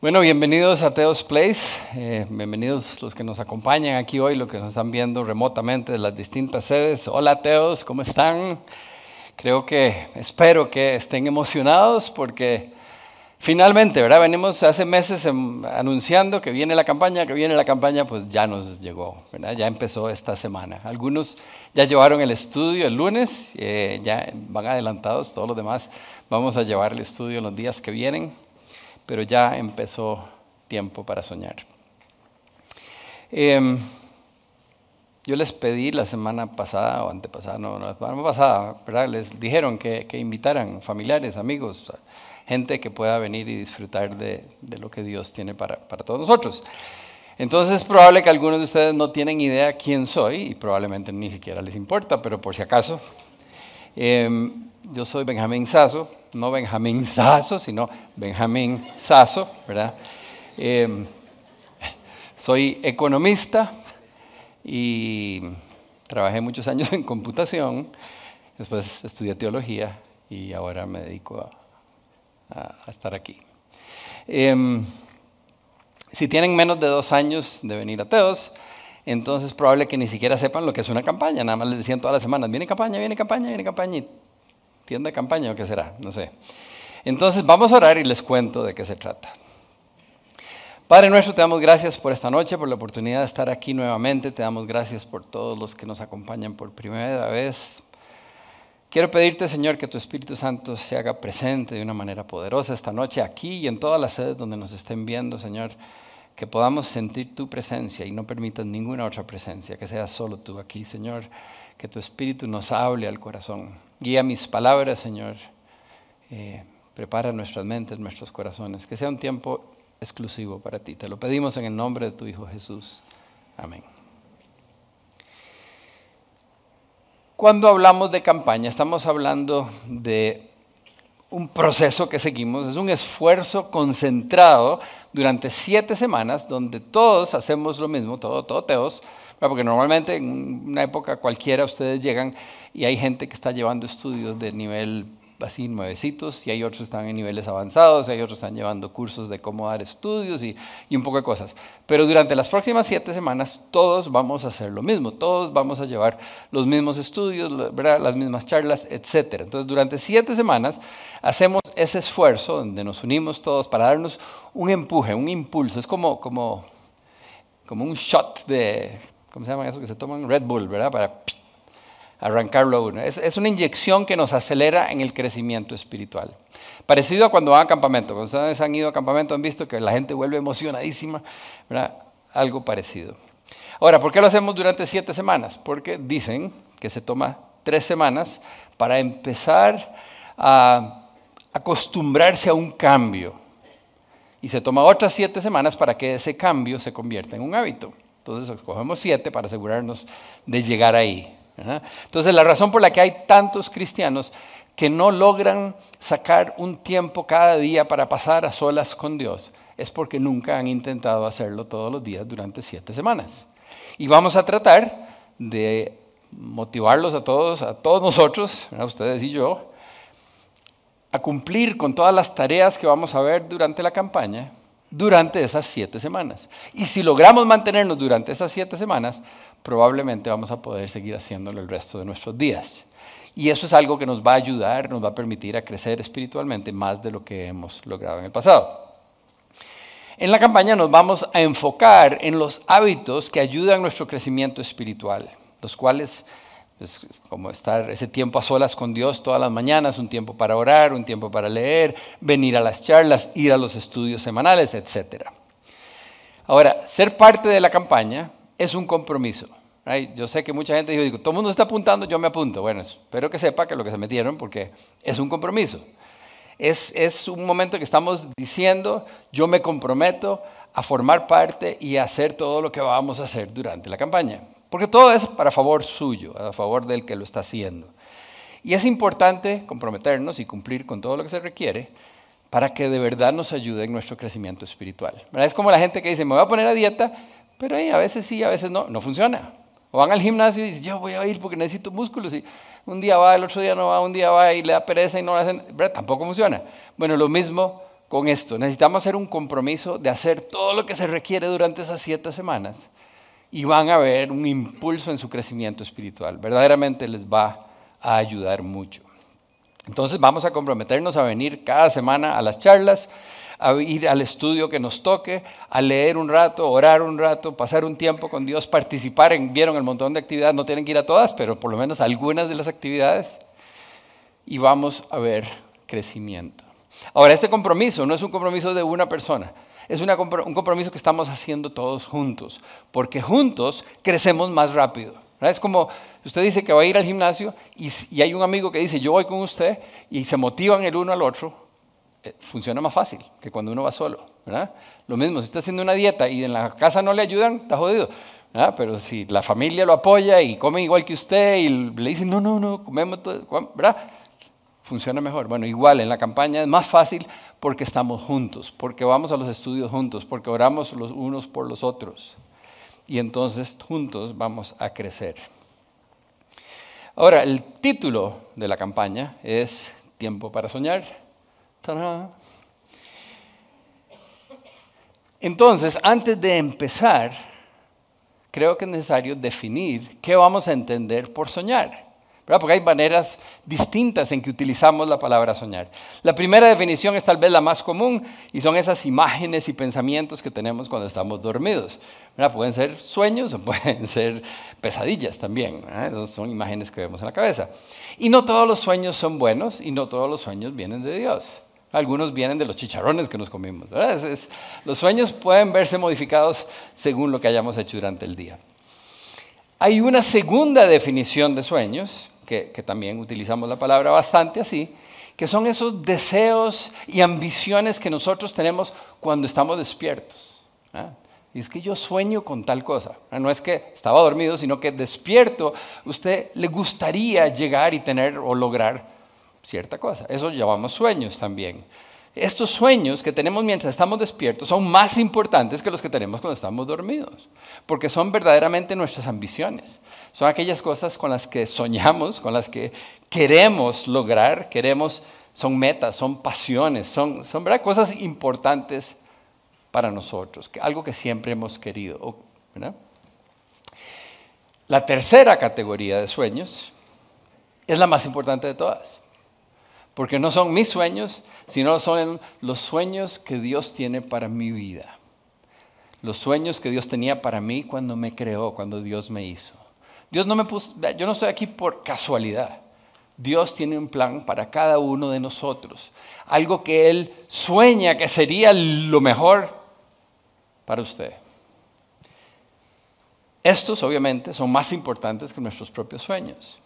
Bueno, bienvenidos a Teos Place, eh, bienvenidos los que nos acompañan aquí hoy, los que nos están viendo remotamente de las distintas sedes. Hola Teos, ¿cómo están? Creo que, espero que estén emocionados porque finalmente, ¿verdad? Venimos hace meses em, anunciando que viene la campaña, que viene la campaña, pues ya nos llegó, ¿verdad? Ya empezó esta semana. Algunos ya llevaron el estudio el lunes, eh, ya van adelantados, todos los demás vamos a llevar el estudio los días que vienen pero ya empezó tiempo para soñar. Em, yo les pedí la semana pasada o antepasada, no, la semana pasada, ¿verdad? les dijeron que, invitaran familiares, amigos, gente que pueda venir y disfrutar de, lo que Dios tiene para, todos nosotros. Entonces es probable que algunos de ustedes no tienen idea quién soy y probablemente ni siquiera les importa, pero por si acaso, em, yo soy Benjamín Sasso, no Benjamín Sasso, sino Benjamín Sasso, ¿verdad? Em, soy economista y trabajé muchos años en computación, después estudié teología y ahora me dedico a, estar aquí. Em, si tienen menos de dos años de venir a Teos, entonces probable que ni siquiera sepan lo que es una campaña, nada más les decían todas las semanas, viene campaña, viene campaña, viene campaña, tienda de campaña o qué será, no sé. Entonces vamos a orar y les cuento de qué se trata. Padre nuestro, te damos gracias por esta noche, por la oportunidad de estar aquí nuevamente. Te damos gracias por todos los que nos acompañan por primera vez. Quiero pedirte, Señor, que tu Espíritu Santo se haga presente de una manera poderosa esta noche aquí y en todas las sedes donde nos estén viendo, Señor, que podamos sentir tu presencia y no permitas ninguna otra presencia, que sea solo tú aquí, Señor, que tu Espíritu nos hable al corazón. Guía mis palabras, Señor. Eh, prepara nuestras mentes, nuestros corazones. Que sea un tiempo exclusivo para ti. Te lo pedimos en el nombre de tu Hijo Jesús. Amén. Cuando hablamos de campaña, estamos hablando de un proceso que seguimos, es un esfuerzo concentrado durante siete semanas donde todos hacemos lo mismo, todo, todo teos, porque normalmente en una época cualquiera ustedes llegan y hay gente que está llevando estudios de nivel así nuevecitos y hay otros que están en niveles avanzados, y hay otros que están llevando cursos de cómo dar estudios y, y, un poco de cosas. Pero durante las próximas siete semanas todos vamos a hacer lo mismo, todos vamos a llevar los mismos estudios, las mismas charlas, etc. Entonces durante siete semanas hacemos ese esfuerzo donde nos unimos todos para darnos un empuje, un impulso, es como, como, como un shot de ¿cómo se llama eso que se toman? Red Bull, ¿verdad? Para arrancarlo a uno. Es, una inyección que nos acelera en el crecimiento espiritual. Parecido a cuando van a campamento. Cuando ustedes han ido a campamento han visto que la gente vuelve emocionadísima, ¿verdad? Algo parecido. Ahora, ¿por qué lo hacemos durante siete semanas? Porque dicen que se toma tres semanas para empezar a acostumbrarse a un cambio. Y se toma otras siete semanas para que ese cambio se convierta en un hábito. Entonces escogemos siete para asegurarnos de llegar ahí. Entonces la razón por la que hay tantos cristianos que no logran sacar un tiempo cada día para pasar a solas con Dios es porque nunca han intentado hacerlo todos los días durante siete semanas. Y vamos a tratar de motivarlos a todos, a todos nosotros, a ustedes y yo, a cumplir con todas las tareas que vamos a ver durante la campaña durante esas siete semanas. Y si logramos mantenernos durante esas siete semanas, probablemente vamos a poder seguir haciéndolo el resto de nuestros días. Y eso es algo que nos va a ayudar, nos va a permitir a crecer espiritualmente más de lo que hemos logrado en el pasado. En la campaña nos vamos a enfocar en los hábitos que ayudan a nuestro crecimiento espiritual, los cuales es como estar ese tiempo a solas con Dios todas las mañanas, un tiempo para orar, un tiempo para leer, venir a las charlas, ir a los estudios semanales, etc. Ahora, ser parte de la campaña es un compromiso. Yo sé que mucha gente dijo, todo el mundo está apuntando, yo me apunto. Bueno, espero que sepa que lo que se metieron, porque es un compromiso. Es, es un momento que estamos diciendo, yo me comprometo a formar parte y a hacer todo lo que vamos a hacer durante la campaña. Porque todo es para favor suyo, a favor del que lo está haciendo. Y es importante comprometernos y cumplir con todo lo que se requiere para que de verdad nos ayude en nuestro crecimiento espiritual. Es como la gente que dice, me voy a poner a dieta, pero ahí a veces sí, a veces no, no funciona. O van al gimnasio y dicen, yo voy a ir porque necesito músculos. Y un día va, el otro día no va, un día va y le da pereza y no lo hacen. ¿verdad? Tampoco funciona. Bueno, lo mismo con esto. Necesitamos hacer un compromiso de hacer todo lo que se requiere durante esas siete semanas y van a ver un impulso en su crecimiento espiritual. Verdaderamente les va a ayudar mucho. Entonces vamos a comprometernos a venir cada semana a las charlas, a ir al estudio que nos toque, a leer un rato, orar un rato, pasar un tiempo con Dios, participar en, vieron el montón de actividades, no tienen que ir a todas, pero por lo menos algunas de las actividades, y vamos a ver crecimiento. Ahora, este compromiso no es un compromiso de una persona, es un compromiso que estamos haciendo todos juntos, porque juntos crecemos más rápido. Es como usted dice que va a ir al gimnasio y, hay un amigo que dice yo voy con usted y se motivan el uno al otro, eh, funciona más fácil que cuando uno va solo. Lo mismo, si está haciendo una dieta y en la casa no le ayudan, está jodido. Pero si la familia lo apoya y come igual que usted y le dicen no, no, no, comemos todo, ¿verdad? Funciona mejor. Bueno, igual en la campaña es más fácil porque estamos juntos, porque vamos a los estudios juntos, porque oramos los unos por los otros. Y entonces juntos vamos a crecer. Ahora, el título de la campaña es Tiempo para soñar. Entonces, antes de empezar, creo que es necesario definir qué vamos a entender por soñar. Porque hay maneras distintas en que utilizamos la palabra soñar. La primera definición es tal vez la más común y son esas imágenes y pensamientos que tenemos cuando estamos dormidos. Pueden ser sueños o pueden ser pesadillas también. son imágenes que vemos en la cabeza. Y no todos los sueños son buenos y no todos los sueños vienen de Dios. Algunos vienen de los chicharrones que nos comimos. los sueños pueden verse modificados según lo que hayamos hecho durante el día. Hay una segunda definición de sueños que, también utilizamos la palabra bastante así, que son esos deseos y ambiciones que nosotros tenemos cuando estamos despiertos. ¿ah? Y es que yo sueño con tal cosa. ¿ah? No es que estaba dormido, sino que despierto, usted le gustaría llegar y tener o lograr cierta cosa. Eso llamamos sueños también. Estos sueños que tenemos mientras estamos despiertos son más importantes que los que tenemos cuando estamos dormidos, porque son verdaderamente nuestras ambiciones. Son aquellas cosas con las que soñamos, con las que queremos lograr, queremos, son metas, son pasiones, son, son cosas importantes para nosotros, algo que siempre hemos querido. La tercera categoría de sueños es la más importante de todas, porque no son mis sueños, sino son los sueños que Dios tiene para mi vida, los sueños que Dios tenía para mí cuando me creó, cuando Dios me hizo. Dios no me puso, yo no estoy aquí por casualidad. Dios tiene un plan para cada uno de nosotros. Algo que Él sueña que sería lo mejor para usted. Estos obviamente son más importantes que nuestros propios sueños.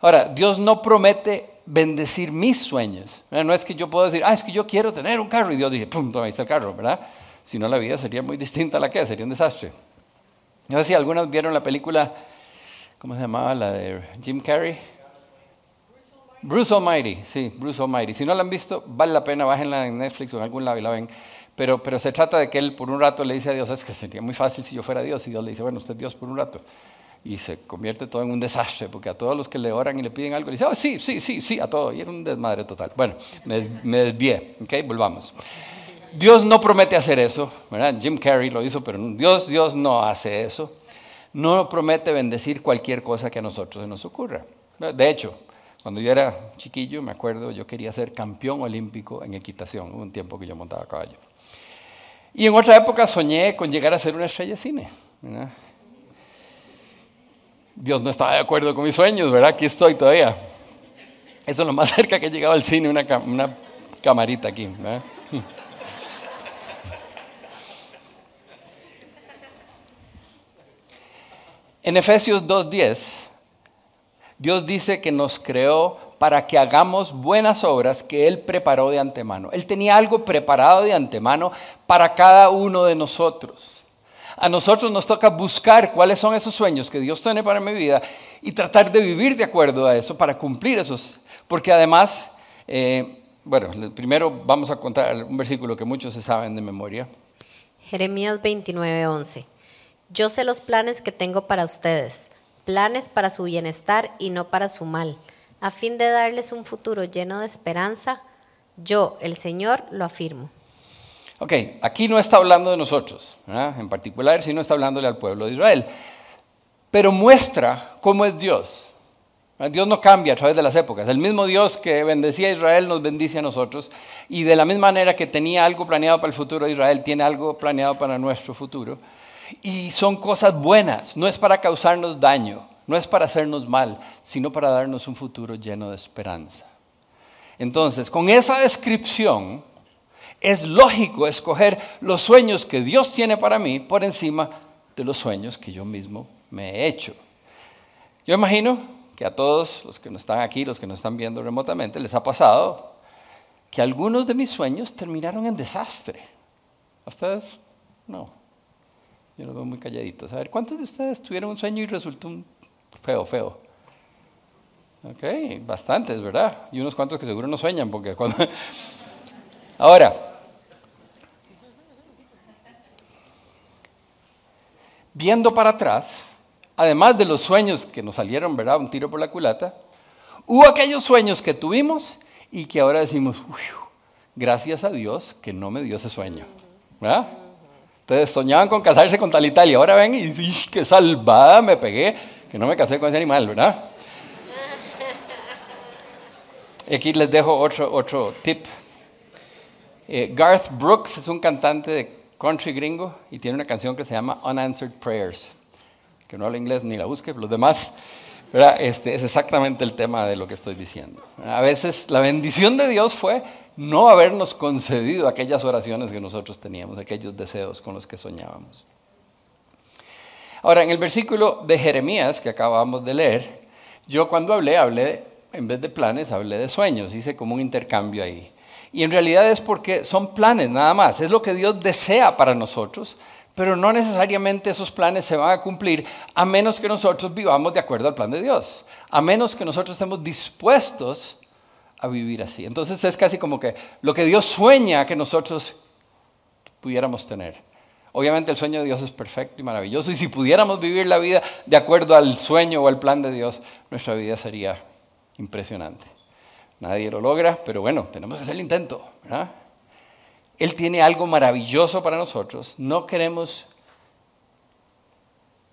Ahora, Dios no promete bendecir mis sueños. No es que yo pueda decir, ah, es que yo quiero tener un carro y Dios dice, pum, ahí está el carro, ¿verdad? Si no, la vida sería muy distinta a la que sería un desastre. No sé si algunos vieron la película, ¿cómo se llamaba? La de Jim Carrey. Bruce Almighty, sí, Bruce Almighty. Si no la han visto, vale la pena, bájenla en Netflix o en algún lado y la ven. Pero, pero se trata de que él por un rato le dice a Dios, es que sería muy fácil si yo fuera Dios. Y Dios le dice, bueno, usted es Dios por un rato. Y se convierte todo en un desastre, porque a todos los que le oran y le piden algo, le dice, oh, sí, sí, sí, sí, a todo. Y era un desmadre total. Bueno, me, me desvié, ¿ok? Volvamos. Dios no promete hacer eso, ¿verdad? Jim Carrey lo hizo, pero Dios, Dios no hace eso. No promete bendecir cualquier cosa que a nosotros nos ocurra. De hecho, cuando yo era chiquillo, me acuerdo, yo quería ser campeón olímpico en equitación, un tiempo que yo montaba caballo. Y en otra época soñé con llegar a ser una estrella de cine. Dios no estaba de acuerdo con mis sueños, ¿verdad? Aquí estoy todavía. Eso es lo más cerca que he llegado al cine, una, una camarita aquí. ¿verdad? En Efesios 2.10, Dios dice que nos creó para que hagamos buenas obras que Él preparó de antemano. Él tenía algo preparado de antemano para cada uno de nosotros. A nosotros nos toca buscar cuáles son esos sueños que Dios tiene para mi vida y tratar de vivir de acuerdo a eso para cumplir esos. Porque además, eh, bueno, primero vamos a contar un versículo que muchos se saben de memoria. Jeremías 29.11 yo sé los planes que tengo para ustedes, planes para su bienestar y no para su mal, a fin de darles un futuro lleno de esperanza. Yo, el Señor, lo afirmo. Ok, aquí no está hablando de nosotros, ¿verdad? en particular, sino está hablándole al pueblo de Israel. Pero muestra cómo es Dios. Dios no cambia a través de las épocas. El mismo Dios que bendecía a Israel nos bendice a nosotros. Y de la misma manera que tenía algo planeado para el futuro de Israel, tiene algo planeado para nuestro futuro. Y son cosas buenas. No es para causarnos daño, no es para hacernos mal, sino para darnos un futuro lleno de esperanza. Entonces, con esa descripción, es lógico escoger los sueños que Dios tiene para mí por encima de los sueños que yo mismo me he hecho. Yo imagino que a todos los que no están aquí, los que nos están viendo remotamente, les ha pasado que algunos de mis sueños terminaron en desastre. ¿A ustedes? No. Yo los veo muy calladitos. A ver, ¿cuántos de ustedes tuvieron un sueño y resultó un feo, feo? Ok, bastantes, ¿verdad? Y unos cuantos que seguro no sueñan, porque cuando... Ahora, viendo para atrás, además de los sueños que nos salieron, ¿verdad? Un tiro por la culata, hubo aquellos sueños que tuvimos y que ahora decimos, gracias a Dios que no me dio ese sueño. ¿verdad? Ustedes soñaban con casarse con tal y tal y ahora ven y dicen, qué salvada me pegué, que no me casé con ese animal, ¿verdad? Aquí les dejo otro, otro tip. Eh, Garth Brooks es un cantante de country gringo y tiene una canción que se llama Unanswered Prayers que no habla inglés ni la busque, los demás, Este, es exactamente el tema de lo que estoy diciendo. A veces la bendición de Dios fue no habernos concedido aquellas oraciones que nosotros teníamos, aquellos deseos con los que soñábamos. Ahora, en el versículo de Jeremías que acabamos de leer, yo cuando hablé, hablé, en vez de planes, hablé de sueños, hice como un intercambio ahí. Y en realidad es porque son planes nada más, es lo que Dios desea para nosotros, pero no necesariamente esos planes se van a cumplir a menos que nosotros vivamos de acuerdo al plan de Dios, a menos que nosotros estemos dispuestos a vivir así. Entonces es casi como que lo que Dios sueña que nosotros pudiéramos tener. Obviamente el sueño de Dios es perfecto y maravilloso y si pudiéramos vivir la vida de acuerdo al sueño o al plan de Dios, nuestra vida sería impresionante. Nadie lo logra, pero bueno, tenemos que hacer el intento. ¿verdad? Él tiene algo maravilloso para nosotros. No queremos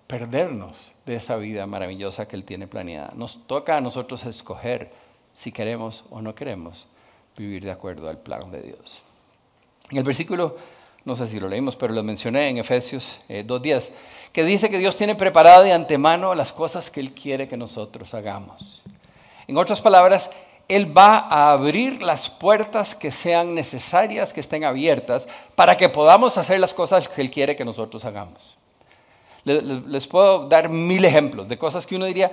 perdernos de esa vida maravillosa que Él tiene planeada. Nos toca a nosotros escoger si queremos o no queremos vivir de acuerdo al plan de Dios. En el versículo, no sé si lo leímos, pero lo mencioné en Efesios eh, 2.10, que dice que Dios tiene preparado de antemano las cosas que Él quiere que nosotros hagamos. En otras palabras, él va a abrir las puertas que sean necesarias, que estén abiertas, para que podamos hacer las cosas que Él quiere que nosotros hagamos. Les puedo dar mil ejemplos de cosas que uno diría,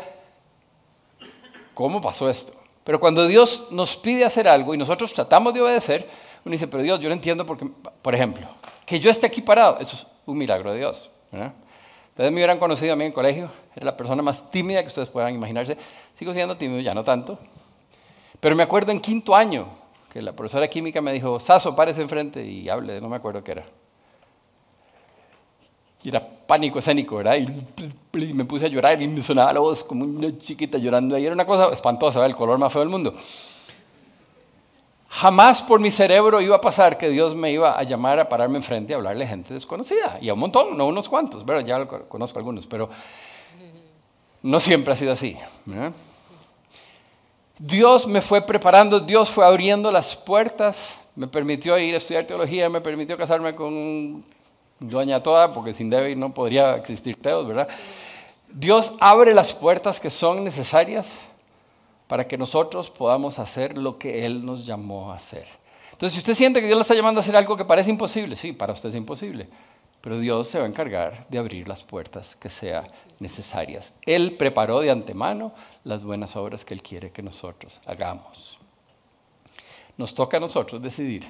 ¿cómo pasó esto? Pero cuando Dios nos pide hacer algo y nosotros tratamos de obedecer, uno dice, pero Dios, yo no entiendo porque, por ejemplo, que yo esté aquí parado, eso es un milagro de Dios. Ustedes me hubieran conocido a mí en colegio, era la persona más tímida que ustedes puedan imaginarse. Sigo siendo tímido, ya no tanto, pero me acuerdo en quinto año que la profesora química me dijo, Saso, párese enfrente y hable, no me acuerdo qué era. Y era pánico escénico, ¿verdad? Y me puse a llorar y me sonaba la voz como una chiquita llorando. Y era una cosa espantosa, el color más feo del mundo. Jamás por mi cerebro iba a pasar que Dios me iba a llamar a pararme enfrente y hablarle a gente desconocida. Y a un montón, no unos cuantos, ¿verdad? Ya conozco algunos, pero no siempre ha sido así. ¿verdad? Dios me fue preparando, Dios fue abriendo las puertas, me permitió ir a estudiar teología, me permitió casarme con doña Toda, porque sin David no podría existir Teos, ¿verdad? Dios abre las puertas que son necesarias para que nosotros podamos hacer lo que Él nos llamó a hacer. Entonces, si usted siente que Dios le está llamando a hacer algo que parece imposible, sí, para usted es imposible. Pero Dios se va a encargar de abrir las puertas que sean necesarias. Él preparó de antemano las buenas obras que Él quiere que nosotros hagamos. Nos toca a nosotros decidir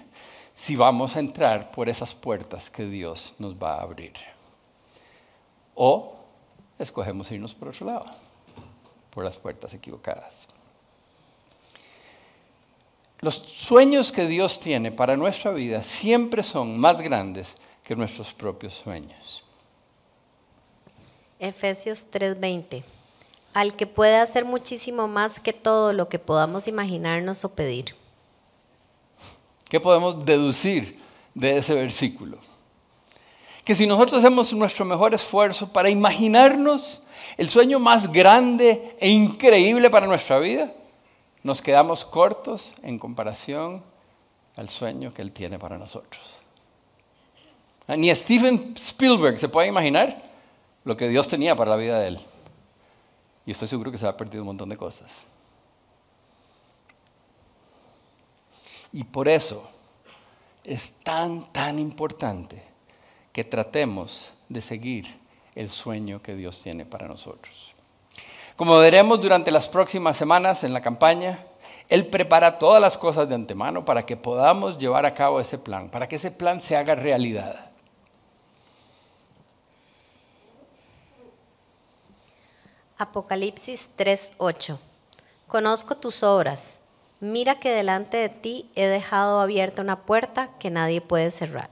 si vamos a entrar por esas puertas que Dios nos va a abrir. O escogemos irnos por otro lado, por las puertas equivocadas. Los sueños que Dios tiene para nuestra vida siempre son más grandes que nuestros propios sueños. Efesios 3:20. Al que puede hacer muchísimo más que todo lo que podamos imaginarnos o pedir. ¿Qué podemos deducir de ese versículo? Que si nosotros hacemos nuestro mejor esfuerzo para imaginarnos el sueño más grande e increíble para nuestra vida, nos quedamos cortos en comparación al sueño que Él tiene para nosotros. Ah, ni Steven Spielberg se puede imaginar lo que Dios tenía para la vida de Él. Y estoy seguro que se ha perdido un montón de cosas. Y por eso es tan, tan importante que tratemos de seguir el sueño que Dios tiene para nosotros. Como veremos durante las próximas semanas en la campaña, Él prepara todas las cosas de antemano para que podamos llevar a cabo ese plan, para que ese plan se haga realidad. Apocalipsis 3:8 Conozco tus obras. Mira que delante de ti he dejado abierta una puerta que nadie puede cerrar.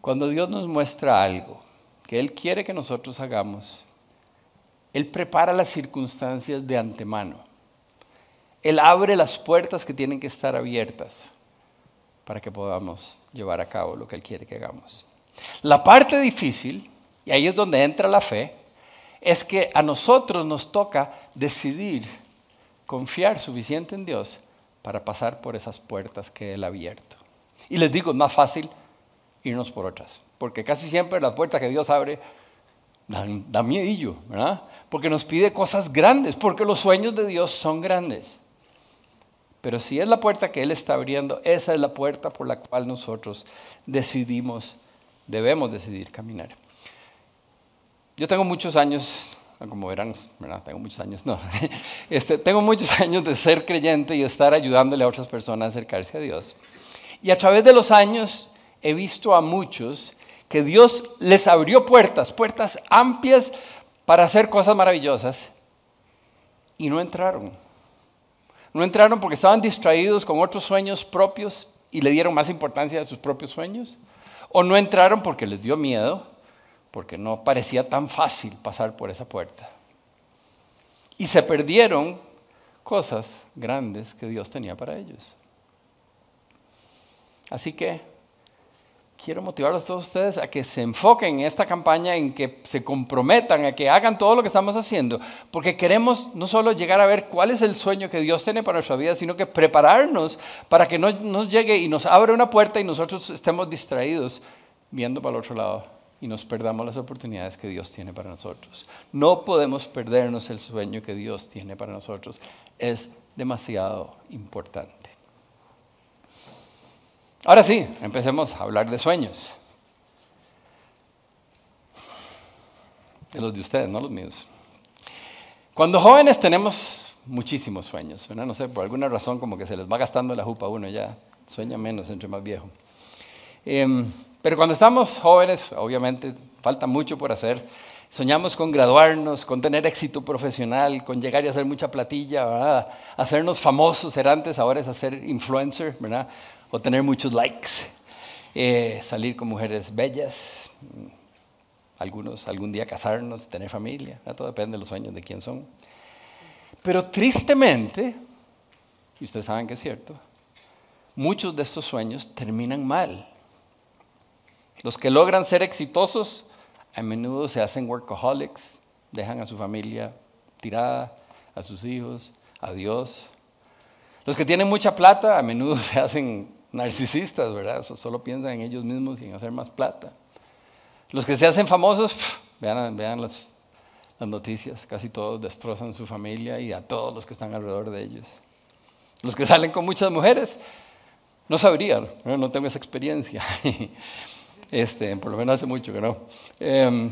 Cuando Dios nos muestra algo que Él quiere que nosotros hagamos, Él prepara las circunstancias de antemano. Él abre las puertas que tienen que estar abiertas para que podamos llevar a cabo lo que Él quiere que hagamos. La parte difícil, y ahí es donde entra la fe, es que a nosotros nos toca decidir confiar suficiente en Dios para pasar por esas puertas que Él ha abierto. Y les digo, es más fácil irnos por otras. Porque casi siempre la puerta que Dios abre da, da miedillo, ¿verdad? Porque nos pide cosas grandes, porque los sueños de Dios son grandes. Pero si es la puerta que Él está abriendo, esa es la puerta por la cual nosotros decidimos, debemos decidir caminar. Yo tengo muchos años, como verán, tengo muchos años, no, este, tengo muchos años de ser creyente y estar ayudándole a otras personas a acercarse a Dios. Y a través de los años he visto a muchos que Dios les abrió puertas, puertas amplias para hacer cosas maravillosas y no entraron. No entraron porque estaban distraídos con otros sueños propios y le dieron más importancia a sus propios sueños. O no entraron porque les dio miedo, porque no parecía tan fácil pasar por esa puerta. Y se perdieron cosas grandes que Dios tenía para ellos. Así que quiero motivarlos a todos ustedes a que se enfoquen en esta campaña, en que se comprometan, a que hagan todo lo que estamos haciendo, porque queremos no solo llegar a ver cuál es el sueño que Dios tiene para nuestra vida, sino que prepararnos para que no nos llegue y nos abra una puerta y nosotros estemos distraídos viendo para el otro lado y nos perdamos las oportunidades que Dios tiene para nosotros. No podemos perdernos el sueño que Dios tiene para nosotros. Es demasiado importante. Ahora sí, empecemos a hablar de sueños. De los de ustedes, no los míos. Cuando jóvenes tenemos muchísimos sueños, No sé, por alguna razón como que se les va gastando la jupa a uno ya. Sueña menos entre más viejo. Em, pero cuando estamos jóvenes, obviamente falta mucho por hacer. Soñamos con graduarnos, con tener éxito profesional, con llegar y hacer mucha platilla, ¿verdad? Hacernos famosos, ser antes, ahora es hacer influencer, ¿verdad? o tener muchos likes, eh, salir con mujeres bellas, algunos algún día casarnos, tener familia, todo depende de los sueños de quién son. Pero tristemente, y ustedes saben que es cierto, muchos de estos sueños terminan mal. Los que logran ser exitosos a menudo se hacen workaholics, dejan a su familia tirada, a sus hijos, a Dios. Los que tienen mucha plata a menudo se hacen narcisistas, ¿verdad? Solo piensan en ellos mismos y en hacer más plata. Los que se hacen famosos, vean, las noticias, casi todos destrozan su familia y a todos los que están alrededor de ellos. Los que salen con muchas mujeres, no sabría, no, tengo esa experiencia. Este, por lo menos hace mucho que no. Em,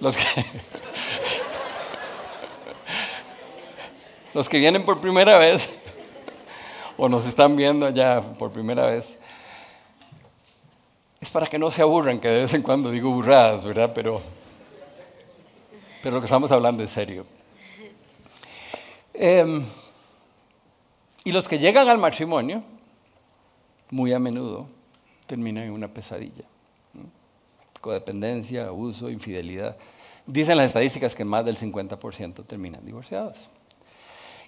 Los que, los que vienen por primera vez o nos están viendo ya por primera vez, es para que no se aburran, que de vez en cuando digo burradas, ¿verdad? Pero, pero lo que estamos hablando es serio. Em, y los que llegan al matrimonio, muy a menudo, terminan en una pesadilla. codependencia, abuso, infidelidad. Dicen las estadísticas que más del 50% terminan divorciados.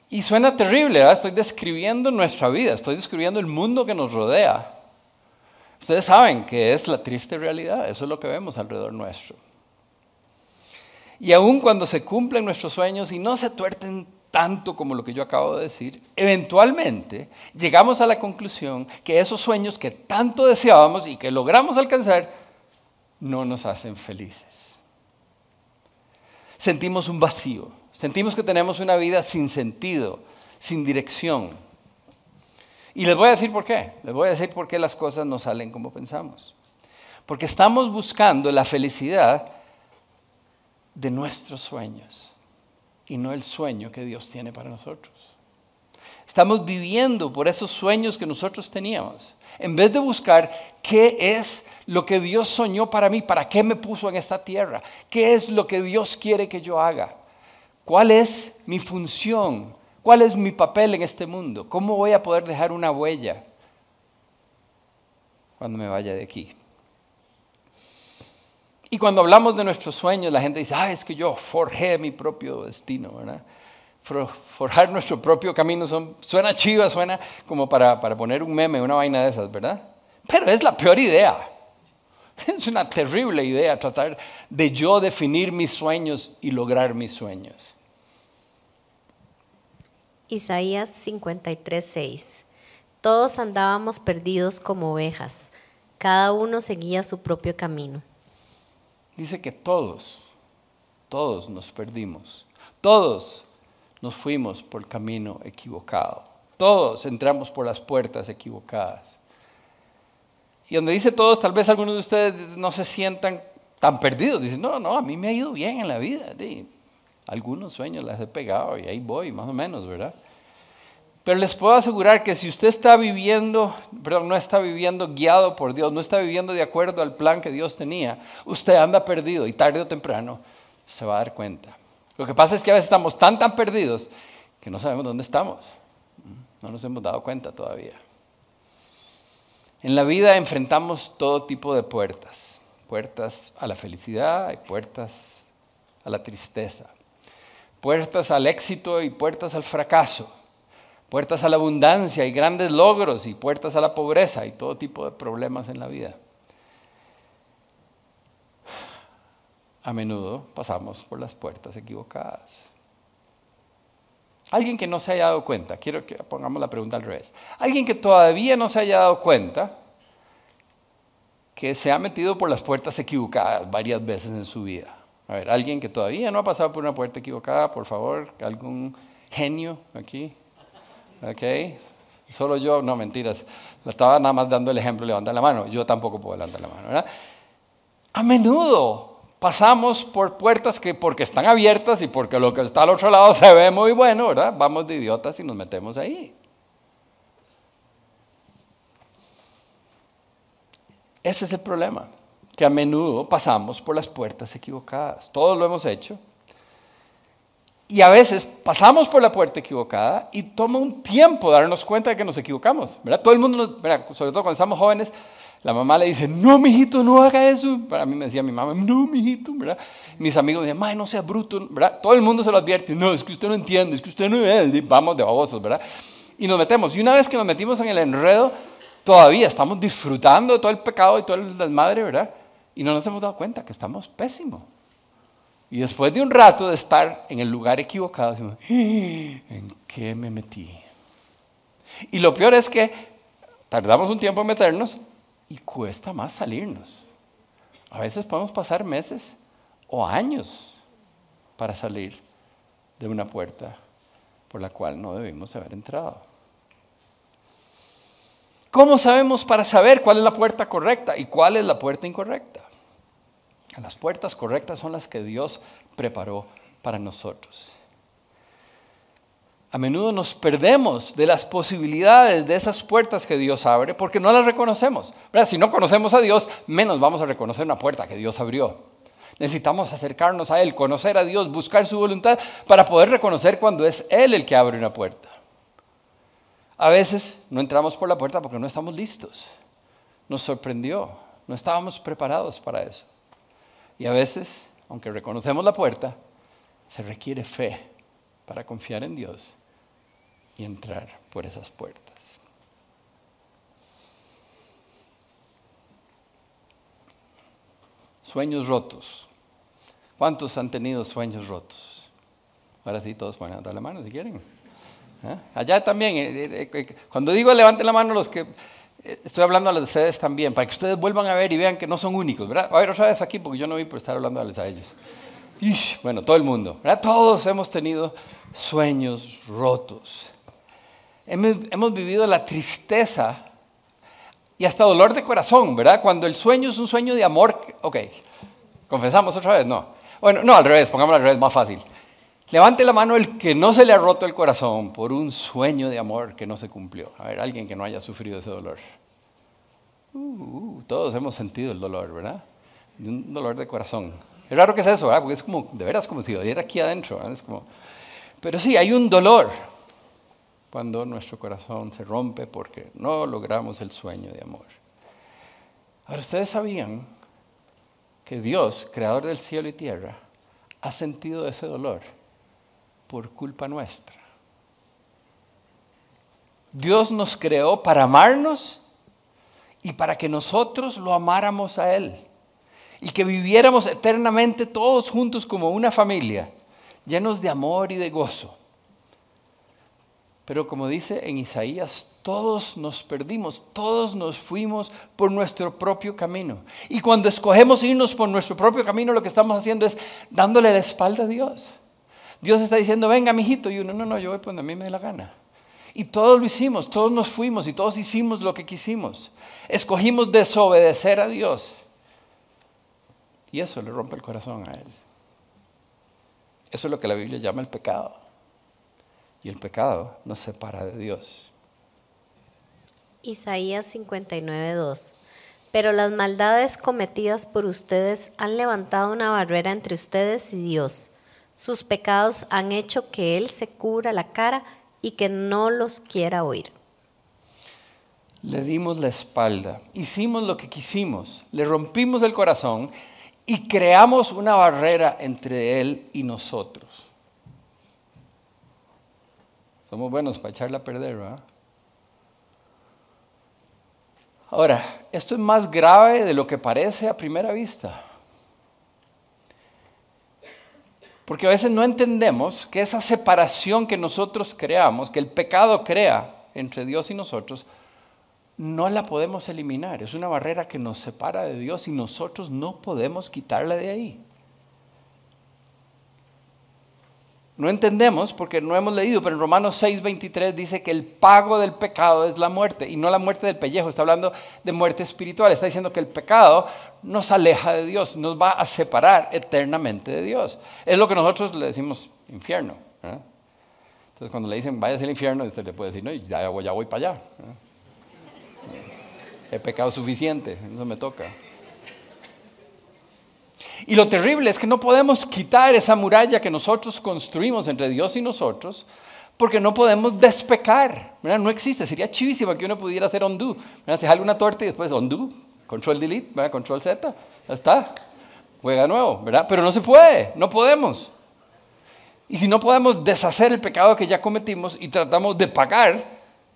Y suena terrible, ¿verdad? estoy describiendo nuestra vida, estoy describiendo el mundo que nos rodea. Ustedes saben que es la triste realidad, eso es lo que vemos alrededor nuestro. Y aun cuando se cumplen nuestros sueños y no se tuerten tanto como lo que yo acabo de decir, eventualmente llegamos a la conclusión que esos sueños que tanto deseábamos y que logramos alcanzar no nos hacen felices. Sentimos un vacío, sentimos que tenemos una vida sin sentido, sin dirección. Y les voy a decir por qué, les voy a decir por qué las cosas no salen como pensamos. Porque estamos buscando la felicidad de nuestros sueños y no el sueño que Dios tiene para nosotros. Estamos viviendo por esos sueños que nosotros teníamos, en vez de buscar qué es lo que Dios soñó para mí, para qué me puso en esta tierra, qué es lo que Dios quiere que yo haga, cuál es mi función, cuál es mi papel en este mundo, cómo voy a poder dejar una huella cuando me vaya de aquí. Y cuando hablamos de nuestros sueños, la gente dice, ah, es que yo forjé mi propio destino, ¿verdad? Forjar nuestro propio camino suena chiva, suena como para, para poner un meme, una vaina de esas, ¿verdad? Pero es la peor idea. Es una terrible idea tratar de yo definir mis sueños y lograr mis sueños. Isaías 53:6 Todos andábamos perdidos como ovejas, cada uno seguía su propio camino dice que todos, todos nos perdimos, todos nos fuimos por el camino equivocado, todos entramos por las puertas equivocadas. Y donde dice todos, tal vez algunos de ustedes no se sientan tan perdidos, dicen, no, no, a mí me ha ido bien en la vida, algunos sueños las he pegado y ahí voy, más o menos, ¿verdad? Pero les puedo asegurar que si usted está viviendo, perdón, no está viviendo guiado por Dios, no está viviendo de acuerdo al plan que Dios tenía, usted anda perdido y tarde o temprano se va a dar cuenta. Lo que pasa es que a veces estamos tan, tan perdidos que no sabemos dónde estamos. No nos hemos dado cuenta todavía. En la vida enfrentamos todo tipo de puertas. Puertas a la felicidad y puertas a la tristeza. Puertas al éxito y puertas al fracaso puertas a la abundancia y grandes logros y puertas a la pobreza y todo tipo de problemas en la vida. A menudo pasamos por las puertas equivocadas. Alguien que no se haya dado cuenta, quiero que pongamos la pregunta al revés. Alguien que todavía no se haya dado cuenta que se ha metido por las puertas equivocadas varias veces en su vida. A ver, alguien que todavía no ha pasado por una puerta equivocada, por favor, algún genio aquí. ¿Ok? Solo yo, no mentiras, estaba nada más dando el ejemplo, levantar la mano, yo tampoco puedo levantar la mano, ¿verdad? A menudo pasamos por puertas que porque están abiertas y porque lo que está al otro lado se ve muy bueno, ¿verdad? Vamos de idiotas y nos metemos ahí. Ese es el problema, que a menudo pasamos por las puertas equivocadas. Todos lo hemos hecho. Y a veces pasamos por la puerta equivocada y toma un tiempo darnos cuenta de que nos equivocamos. ¿verdad? Todo el mundo, sobre todo cuando estamos jóvenes, la mamá le dice, no, mijito, no haga eso. Para mí me decía mi mamá, no, mijito. ¿verdad? Mis amigos decían, no sea bruto. ¿verdad? Todo el mundo se lo advierte, no, es que usted no entiende, es que usted no es. Vamos de babosos, ¿verdad? Y nos metemos. Y una vez que nos metimos en el enredo, todavía estamos disfrutando de todo el pecado y todo el desmadre, ¿verdad? Y no nos hemos dado cuenta que estamos pésimos. Y después de un rato de estar en el lugar equivocado, ah, ¿en qué me metí? Y lo peor es que tardamos un tiempo en meternos y cuesta más salirnos. A veces podemos pasar meses o años para salir de una puerta por la cual no debimos haber entrado. ¿Cómo sabemos para saber cuál es la puerta correcta y cuál es la puerta incorrecta? Las puertas correctas son las que Dios preparó para nosotros. A menudo nos perdemos de las posibilidades de esas puertas que Dios abre porque no las reconocemos. Si no conocemos a Dios, menos vamos a reconocer una puerta que Dios abrió. Necesitamos acercarnos a Él, conocer a Dios, buscar su voluntad para poder reconocer cuando es Él el que abre una puerta. A veces no entramos por la puerta porque no estamos listos. Nos sorprendió, no estábamos preparados para eso. Y a veces, aunque reconocemos la puerta, se requiere fe para confiar en Dios y entrar por esas puertas. Sueños rotos. ¿Cuántos han tenido sueños rotos? Ahora sí, todos pueden levantar la mano si quieren. ¿Eh? Allá también, eh, eh, cuando digo levanten la mano los que estoy hablando a los de ustedes también, para que ustedes vuelvan a ver y vean que no son únicos, ¿verdad? A ver otra vez aquí, porque yo no vi por estar hablando a ellos. bueno, todo el mundo, ¿verdad? Todos hemos tenido sueños rotos. Hemos vivido la tristeza y hasta dolor de corazón, ¿verdad? Cuando el sueño es un sueño de amor, ok, confesamos otra vez, no. Bueno, no, al revés, pongámoslo al revés, más fácil. Levante la mano el que no se le ha roto el corazón por un sueño de amor que no se cumplió. A ver, alguien que no haya sufrido ese dolor. Uh, todos hemos sentido el dolor, ¿verdad? un dolor de corazón. Es raro que es eso, ¿verdad? Porque es como, de veras, como si doliera aquí adentro. Es como, pero sí, hay un dolor cuando nuestro corazón se rompe porque no logramos el sueño de amor. Ahora, ustedes sabían que Dios, creador del cielo y tierra, ha sentido ese dolor por culpa nuestra. Dios nos creó para amarnos y para que nosotros lo amáramos a Él y que viviéramos eternamente todos juntos como una familia, llenos de amor y de gozo. Pero como dice en Isaías, todos nos perdimos, todos nos fuimos por nuestro propio camino. Y cuando escogemos irnos por nuestro propio camino, lo que estamos haciendo es dándole la espalda a Dios. Dios está diciendo, venga, mijito. Y uno, no, no, yo voy por a mí me dé la gana. Y todos lo hicimos, todos nos fuimos y todos hicimos lo que quisimos. Escogimos desobedecer a Dios. Y eso le rompe el corazón a Él. Eso es lo que la Biblia llama el pecado. Y el pecado nos separa de Dios. Isaías 59:2 Pero las maldades cometidas por ustedes han levantado una barrera entre ustedes y Dios sus pecados han hecho que Él se cubra la cara y que no los quiera oír. Le dimos la espalda, hicimos lo que quisimos, le rompimos el corazón y creamos una barrera entre Él y nosotros. Somos buenos para echarla a perder, ¿verdad? Ahora, esto es más grave de lo que parece a primera vista. Porque a veces no entendemos que esa separación que nosotros creamos, que el pecado crea entre Dios y nosotros, no la podemos eliminar. Es una barrera que nos separa de Dios y nosotros no podemos quitarla de ahí. No entendemos porque no hemos leído, pero en Romanos 6:23 dice que el pago del pecado es la muerte y no la muerte del pellejo, está hablando de muerte espiritual, está diciendo que el pecado nos aleja de Dios, nos va a separar eternamente de Dios. Es lo que nosotros le decimos infierno. Entonces cuando le dicen vaya al infierno, usted le puede decir, no, ya voy, ya voy para allá. He pecado suficiente, eso me toca. Y lo terrible es que no podemos quitar esa muralla que nosotros construimos entre Dios y nosotros porque no podemos despecar. No existe. Sería chivísimo que uno pudiera hacer undo. Se jale una torta y después undo, control delete, control Z, ya está. Juega nuevo, ¿verdad? Pero no se puede, no podemos. Y si no podemos deshacer el pecado que ya cometimos y tratamos de pagar,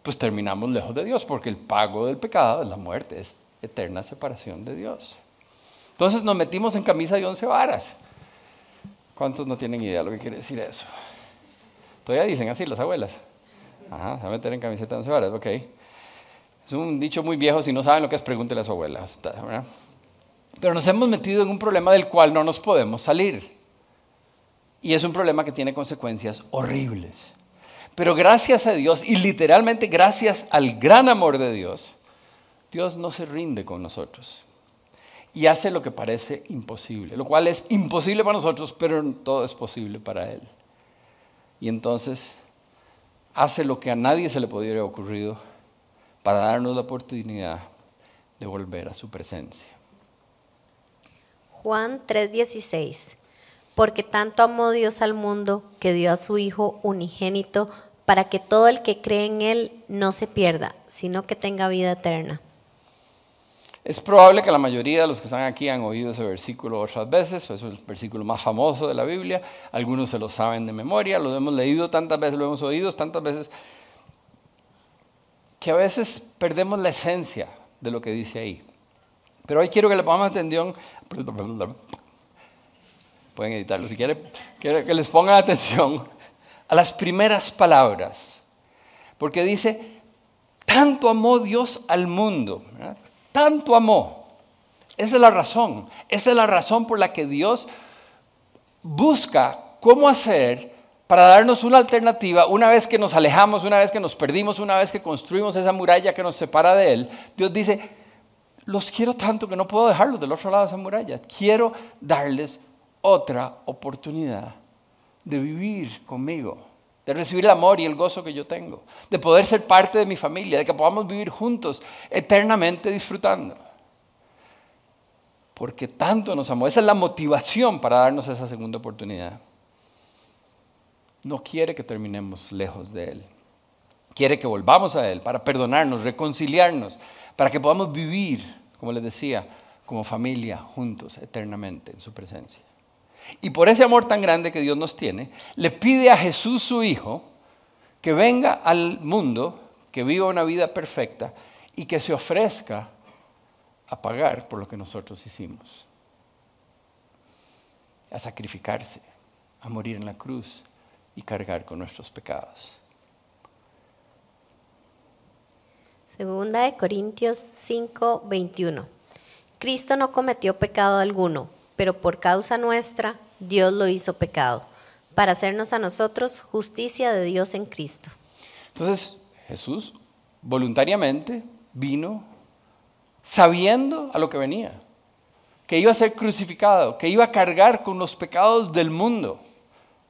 pues terminamos lejos de Dios, porque el pago del pecado es la muerte, es eterna separación de Dios. Entonces nos metimos en camisa de once varas. ¿Cuántos no tienen idea de lo que quiere decir eso? Todavía dicen así las abuelas. Ajá, se va a meter en camiseta de once varas, ok. Es un dicho muy viejo, si no saben lo que es, pregúntele a su abuela. Pero nos hemos metido en un problema del cual no nos podemos salir. Y es un problema que tiene consecuencias horribles. Pero gracias a Dios, y literalmente gracias al gran amor de Dios, Dios no se rinde con nosotros y hace lo que parece imposible, lo cual es imposible para nosotros, pero todo es posible para Él. Y entonces hace lo que a nadie se le podría haber ocurrido para darnos la oportunidad de volver a su presencia. Juan 3:16 Porque tanto amó Dios al mundo que dio a su Hijo unigénito para que todo el que cree en Él no se pierda, sino que tenga vida eterna. Es probable que la mayoría de los que están aquí han oído ese versículo otras veces, pues es el versículo más famoso de la Biblia, algunos se lo saben de memoria, lo hemos leído tantas veces, lo hemos oído tantas veces, que a veces perdemos la esencia de lo que dice ahí. Pero hoy quiero que le pongamos atención, pueden editarlo si quieren, quiero que les pongan atención a las primeras palabras, porque dice, tanto amó Dios al mundo, tanto amó. Esa es la razón, esa es la razón por la que Dios busca cómo hacer para darnos una alternativa una vez que nos alejamos, una vez que nos perdimos, una vez que construimos esa muralla que nos separa de Él. Dios dice, los quiero tanto que no puedo dejarlos del otro lado de esa muralla. Quiero darles otra oportunidad de vivir conmigo, de recibir el amor y el gozo que yo tengo, de poder ser parte de mi familia, de que podamos vivir juntos eternamente disfrutando. Porque tanto nos amó. Esa es la motivación para darnos esa segunda oportunidad. No quiere que terminemos lejos de Él. Quiere que volvamos a Él para perdonarnos, reconciliarnos, para que podamos vivir, como les decía, como familia juntos eternamente en su presencia. Y por ese amor tan grande que Dios nos tiene, le pide a Jesús su Hijo que venga al mundo, que viva una vida perfecta y que se ofrezca a pagar por lo que nosotros hicimos. A sacrificarse, a morir en la cruz y cargar con nuestros pecados. Segunda de Corintios 5, 21. Cristo no cometió pecado alguno pero por causa nuestra Dios lo hizo pecado, para hacernos a nosotros justicia de Dios en Cristo. Entonces Jesús voluntariamente vino sabiendo a lo que venía, que iba a ser crucificado, que iba a cargar con los pecados del mundo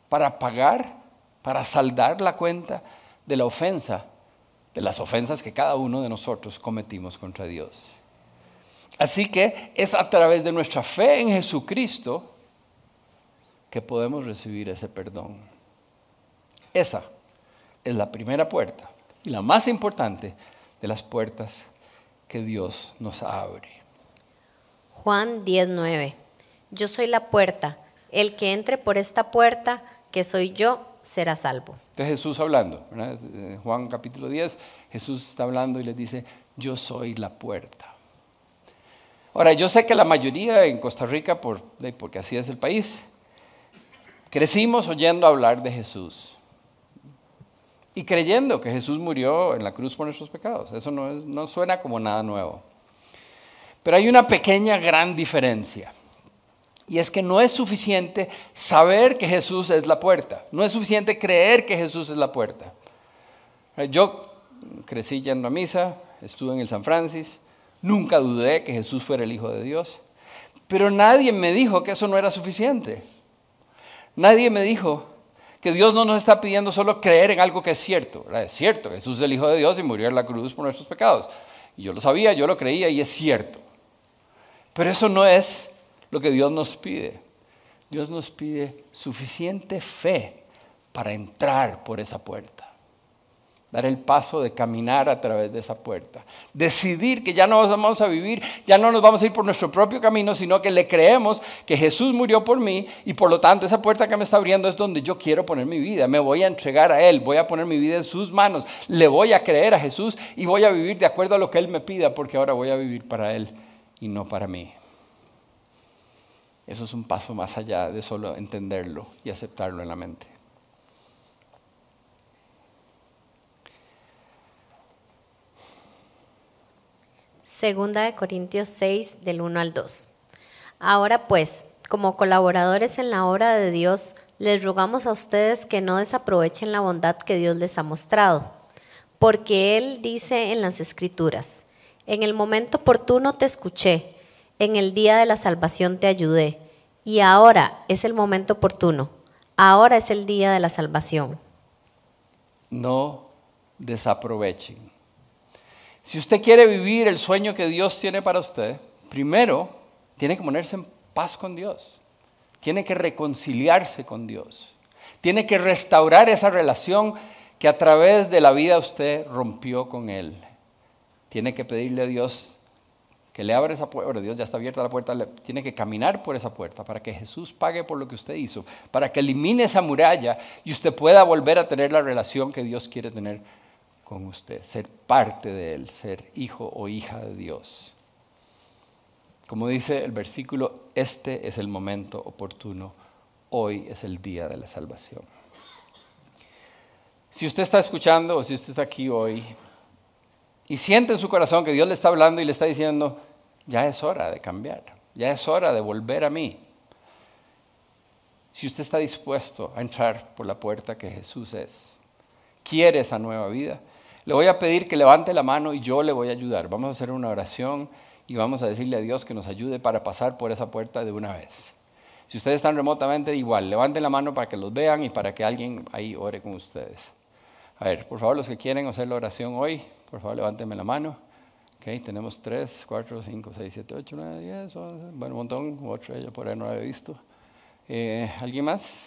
para pagar, para saldar la cuenta de la ofensa, de las ofensas que cada uno de nosotros cometimos contra Dios. Así que es a través de nuestra fe en Jesucristo que podemos recibir ese perdón. Esa es la primera puerta y la más importante de las puertas que Dios nos abre. Juan 19. Yo soy la puerta. El que entre por esta puerta, que soy yo, será salvo. De Jesús hablando. Juan capítulo 10, Jesús está hablando y le dice, yo soy la puerta. Ahora, yo sé que la mayoría en Costa Rica, por, porque así es el país, crecimos oyendo hablar de Jesús y creyendo que Jesús murió en la cruz por nuestros pecados. Eso no, no suena como nada nuevo. Pero hay una pequeña gran diferencia. Y es que no es suficiente saber que Jesús es la puerta. No es suficiente creer que Jesús es la puerta. Yo crecí yendo a misa, estuve en el San Francisco, Nunca dudé que Jesús fuera el Hijo de Dios. Pero nadie me dijo que eso no era suficiente. Nadie me dijo que Dios no nos está pidiendo solo creer en algo que es cierto. Es cierto, Jesús es el Hijo de Dios y murió en la cruz por nuestros pecados. Y yo lo sabía, yo lo creía y es cierto. Pero eso no es lo que Dios nos pide. Dios nos pide suficiente fe para entrar por esa puerta dar el paso de caminar a través de esa puerta. Decidir que ya no vamos a vivir, ya no nos vamos a ir por nuestro propio camino, sino que le creemos que Jesús murió por mí y por lo tanto esa puerta que me está abriendo es donde yo quiero poner mi vida. Me voy a entregar a Él, voy a poner mi vida en sus manos, le voy a creer a Jesús y voy a vivir de acuerdo a lo que Él me pida porque ahora voy a vivir para Él y no para mí. Eso es un paso más allá de solo entenderlo y aceptarlo en la mente. Segunda de Corintios 6 del 1 al 2. Ahora pues, como colaboradores en la obra de Dios, les rogamos a ustedes que no desaprovechen la bondad que Dios les ha mostrado, porque Él dice en las Escrituras, en el momento oportuno te escuché, en el día de la salvación te ayudé, y ahora es el momento oportuno, ahora es el día de la salvación. No desaprovechen si usted quiere vivir el sueño que Dios tiene para usted, primero tiene que ponerse en paz con Dios. Tiene que reconciliarse con Dios. Tiene que restaurar esa relación que a través de la vida usted rompió con Él. Tiene que pedirle a Dios que le abra esa puerta, Dios ya está abierta la puerta, tiene que caminar por esa puerta para que Jesús pague por lo que usted hizo, para que elimine esa muralla y usted pueda volver a tener la relación que Dios quiere tener con usted, ser parte de Él, ser hijo o hija de Dios. Como dice el versículo, este es el momento oportuno, hoy es el día de la salvación. Si usted está escuchando o si usted está aquí hoy y siente en su corazón que Dios le está hablando y le está diciendo, ya es hora de cambiar, ya es hora de volver a mí. Si usted está dispuesto a entrar por la puerta que Jesús es, quiere esa nueva vida, le voy a pedir que levante la mano y yo le voy a ayudar. Vamos a hacer una oración y vamos a decirle a Dios que nos ayude para pasar por esa puerta de una vez. Si ustedes están remotamente, igual, levanten la mano para que los vean y para que alguien ahí ore con ustedes. A ver, por favor, los que quieren hacer la oración hoy, por favor, levántenme la mano. Ok, tenemos 3, 4, 5, 6, 7, 8, 9, 10, 11, bueno, un montón, otro ya por ahí no lo he visto. Eh, ¿Alguien más?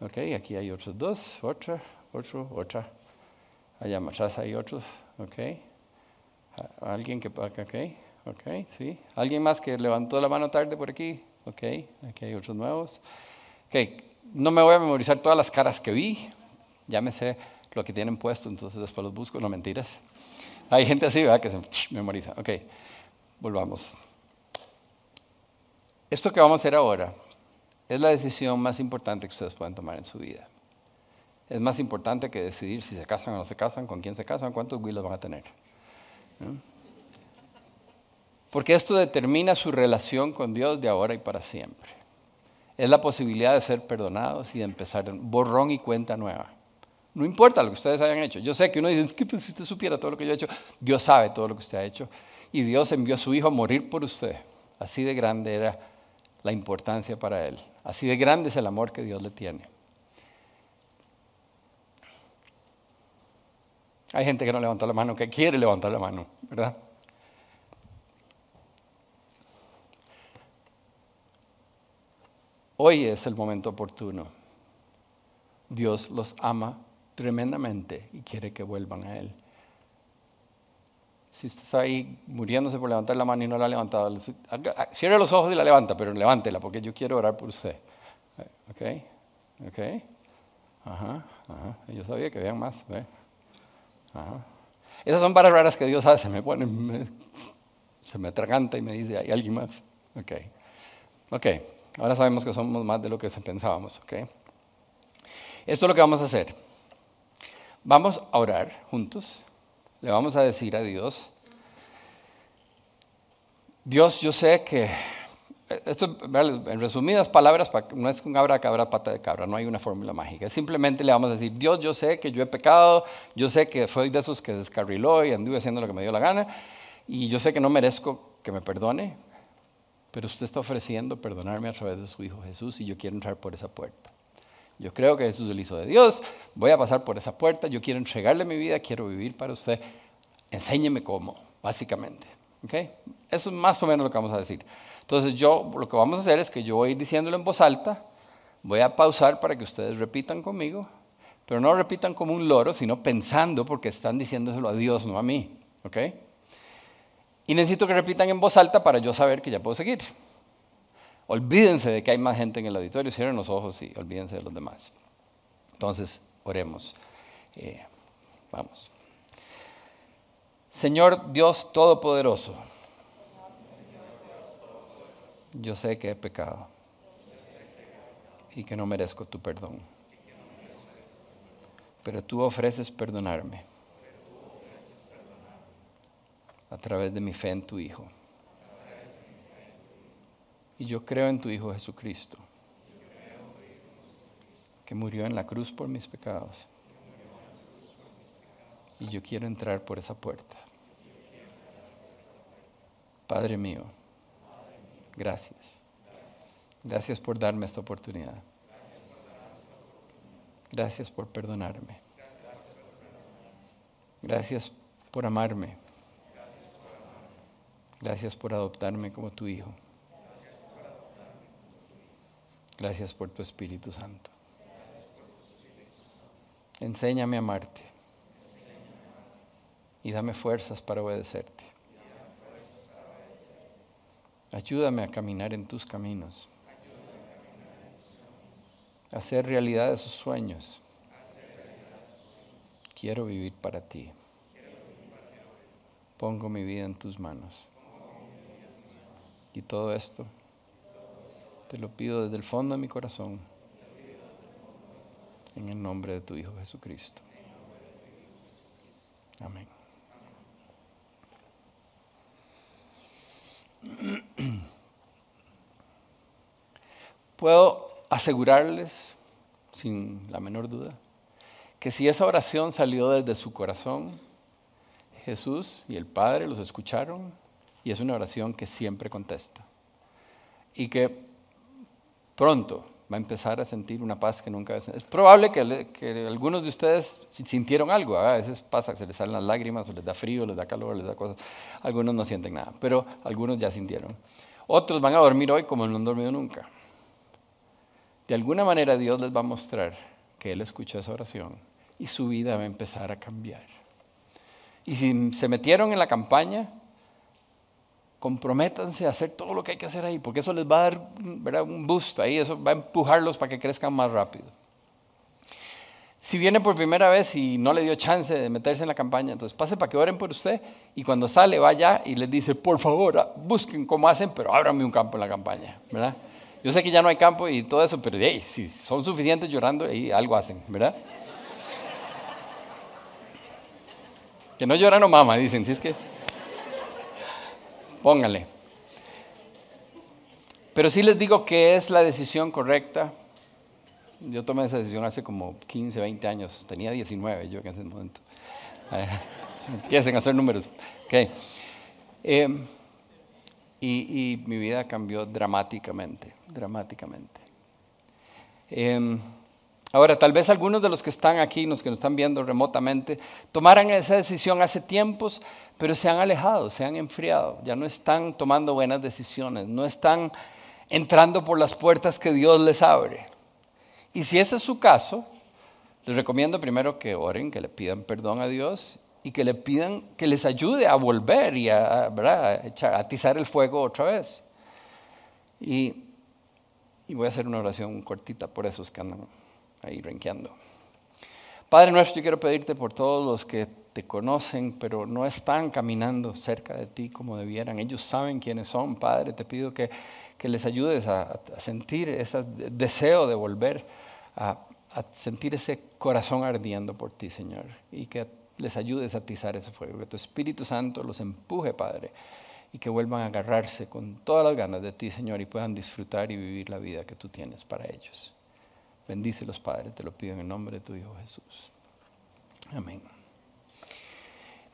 Ok, aquí hay otros dos, otra, otro, otra. Allá atrás hay otros, ok. ¿Alguien que, ok, ok, sí. ¿Alguien más que levantó la mano tarde por aquí? Ok, aquí hay otros nuevos. Ok, no me voy a memorizar todas las caras que vi, ya me sé lo que tienen puesto, entonces después los busco, no mentiras. Hay gente así, ¿verdad? Que se memoriza. Ok, volvamos. Esto que vamos a hacer ahora es la decisión más importante que ustedes pueden tomar en su vida. Es más importante que decidir si se casan o no se casan, con quién se casan, cuántos willos van a tener. Porque esto determina su relación con Dios de ahora y para siempre. Es la posibilidad de ser perdonados y de empezar borrón y cuenta nueva. No importa lo que ustedes hayan hecho. Yo sé que uno dice, es que pues, si usted supiera todo lo que yo he hecho, Dios sabe todo lo que usted ha hecho. Y Dios envió a su Hijo a morir por usted. Así de grande era la importancia para Él. Así de grande es el amor que Dios le tiene. Hay gente que no levanta la mano, que quiere levantar la mano, ¿verdad? Hoy es el momento oportuno. Dios los ama tremendamente y quiere que vuelvan a Él. Si usted está ahí muriéndose por levantar la mano y no la ha levantado, cierre los ojos y la levanta, pero levántela porque yo quiero orar por usted. ¿Ok? ¿Ok? Ajá, ajá. Yo sabía que habían más. ¿ve? Esas son varas raras que Dios hace. Me pone, se me atraganta y me dice, hay alguien más. Ok. Ok. Ahora sabemos que somos más de lo que pensábamos. ¿ok? Esto es lo que vamos a hacer. Vamos a orar juntos. Le vamos a decir a Dios, Dios, yo sé que, esto, en resumidas palabras, no es un abra cabra pata de cabra, no hay una fórmula mágica. Simplemente le vamos a decir, Dios, yo sé que yo he pecado, yo sé que soy de esos que descarriló y anduve haciendo lo que me dio la gana, y yo sé que no merezco que me perdone, pero usted está ofreciendo perdonarme a través de su Hijo Jesús y yo quiero entrar por esa puerta. Yo creo que Jesús es el Hijo de Dios, voy a pasar por esa puerta, yo quiero entregarle mi vida, quiero vivir para usted. Enséñeme cómo, básicamente. ¿Okay? Eso es más o menos lo que vamos a decir. Entonces yo lo que vamos a hacer es que yo voy diciéndolo en voz alta, voy a pausar para que ustedes repitan conmigo, pero no repitan como un loro, sino pensando porque están diciéndoselo a Dios, no a mí. ¿Okay? Y necesito que repitan en voz alta para yo saber que ya puedo seguir. Olvídense de que hay más gente en el auditorio, cierren los ojos y olvídense de los demás. Entonces, oremos. Eh, vamos. Señor Dios Todopoderoso, yo sé que he pecado y que no merezco tu perdón, pero tú ofreces perdonarme a través de mi fe en tu Hijo. Y yo creo en tu Hijo Jesucristo, que murió en la cruz por mis pecados. Y yo quiero entrar por esa puerta. Padre mío, gracias. Gracias por darme esta oportunidad. Gracias por perdonarme. Gracias por amarme. Gracias por adoptarme como tu hijo. Gracias por tu Espíritu Santo. Enséñame a amarte y dame fuerzas para obedecerte. Ayúdame a caminar en tus caminos. A hacer realidad esos sueños. Quiero vivir para ti. Pongo mi vida en tus manos. Y todo esto te lo pido desde el fondo de mi corazón. En el nombre de tu Hijo Jesucristo. Amén. Puedo asegurarles, sin la menor duda, que si esa oración salió desde su corazón, Jesús y el Padre los escucharon y es una oración que siempre contesta. Y que pronto va a empezar a sentir una paz que nunca Es probable que, algunos de ustedes sintieron algo, a veces pasa que se les salen las lágrimas, o les da frío, les da calor, les da cosas. Algunos no sienten nada, pero algunos ya sintieron. Otros van a dormir hoy como no han dormido nunca. De alguna manera Dios les va a mostrar que Él escuchó esa oración y su vida va a empezar a cambiar. Y si se metieron en la campaña, comprométanse a hacer todo lo que hay que hacer ahí, porque eso les va a dar un boost ahí, eso va a empujarlos para que crezcan más rápido. Si viene por primera vez y no le dio chance de meterse en la campaña, entonces pase para que oren por usted y cuando sale vaya y les dice, por favor, ah, busquen cómo hacen, pero ábranme un campo en la campaña, ¿verdad? Yo sé que ya no hay campo y todo eso, pero hey, si son suficientes llorando, ahí algo hacen, ¿verdad? Que no lloran o mama, dicen, si es que póngale. Pero sí les digo que es la decisión correcta. Yo tomé esa decisión hace como 15, 20 años. Tenía 19 yo en ese momento. Eh, empiecen a hacer números. Okay. Em, y, mi vida cambió dramáticamente, dramáticamente. Em, ahora, tal vez algunos de los que están aquí, los que nos están viendo remotamente, tomaran esa decisión hace tiempos, pero se han alejado, se han enfriado, ya no están tomando buenas decisiones, no están entrando por las puertas que Dios les abre. Y si ese es su caso, les recomiendo primero que oren, que le pidan perdón a Dios y que le pidan que les ayude a volver y a, a atizar el fuego otra vez. Y, y, voy a hacer una oración cortita por esos que andan ahí renqueando. Padre nuestro, yo quiero pedirte por todos los que te conocen, pero no están caminando cerca de ti como debieran. Ellos saben quiénes son, Padre. Te pido que, que les ayudes a, sentir ese deseo de volver, a, a, sentir ese corazón ardiendo por ti, Señor. Y que les ayudes a atizar ese fuego. Que tu Espíritu Santo los empuje, Padre. Y que vuelvan a agarrarse con todas las ganas de ti, Señor, y puedan disfrutar y vivir la vida que tú tienes para ellos. Bendícelos, Padre, te lo pido en el nombre de tu Hijo Jesús. Amén.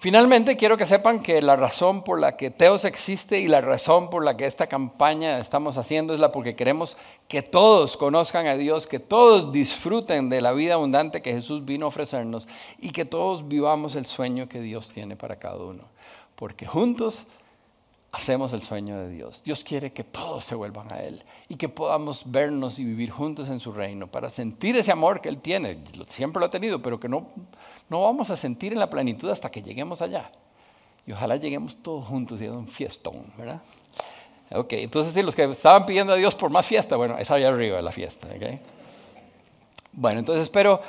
Finalmente, quiero que sepan que la razón por la que Teos existe y la razón por la que esta campaña estamos haciendo es la porque queremos que todos conozcan a Dios, que todos disfruten de la vida abundante que Jesús vino a ofrecernos y que todos vivamos el sueño que Dios tiene para cada uno. Porque juntos hacemos el sueño de Dios. Dios quiere que todos se vuelvan a Él y que podamos vernos y vivir juntos en su reino para sentir ese amor que Él tiene. Siempre lo ha tenido, pero que no, no vamos a sentir en la plenitud hasta que lleguemos allá. Y ojalá lleguemos todos juntos y a un fiestón, ¿verdad? Ok, entonces sí, los que estaban pidiendo a Dios por más fiesta, bueno, es allá arriba de la fiesta, ¿ok? Bueno, entonces espero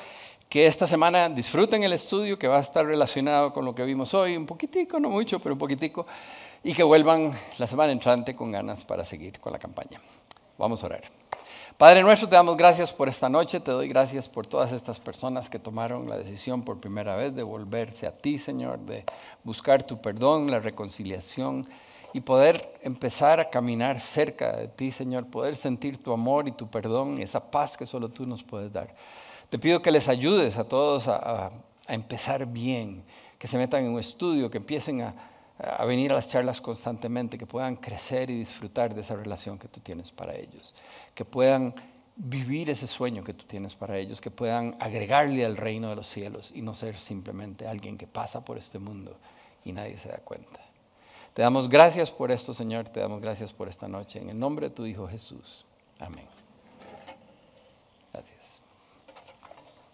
que esta semana disfruten el estudio que va a estar relacionado con lo que vimos hoy, un poquitico, no mucho, pero un poquitico y que vuelvan la semana entrante con ganas para seguir con la campaña. Vamos a orar. Padre nuestro, te damos gracias por esta noche, te doy gracias por todas estas personas que tomaron la decisión por primera vez de volverse a ti, Señor, de buscar tu perdón, la reconciliación y poder empezar a caminar cerca de ti, Señor, poder sentir tu amor y tu perdón, esa paz que solo tú nos puedes dar. Te pido que les ayudes a todos a, a empezar bien, que se metan en un estudio, que empiecen a a venir a las charlas constantemente, que puedan crecer y disfrutar de esa relación que tú tienes para ellos, que puedan vivir ese sueño que tú tienes para ellos, que puedan agregarle al reino de los cielos y no ser simplemente alguien que pasa por este mundo y nadie se da cuenta. Te damos gracias por esto, Señor, te damos gracias por esta noche. En el nombre de tu Hijo Jesús. Amén.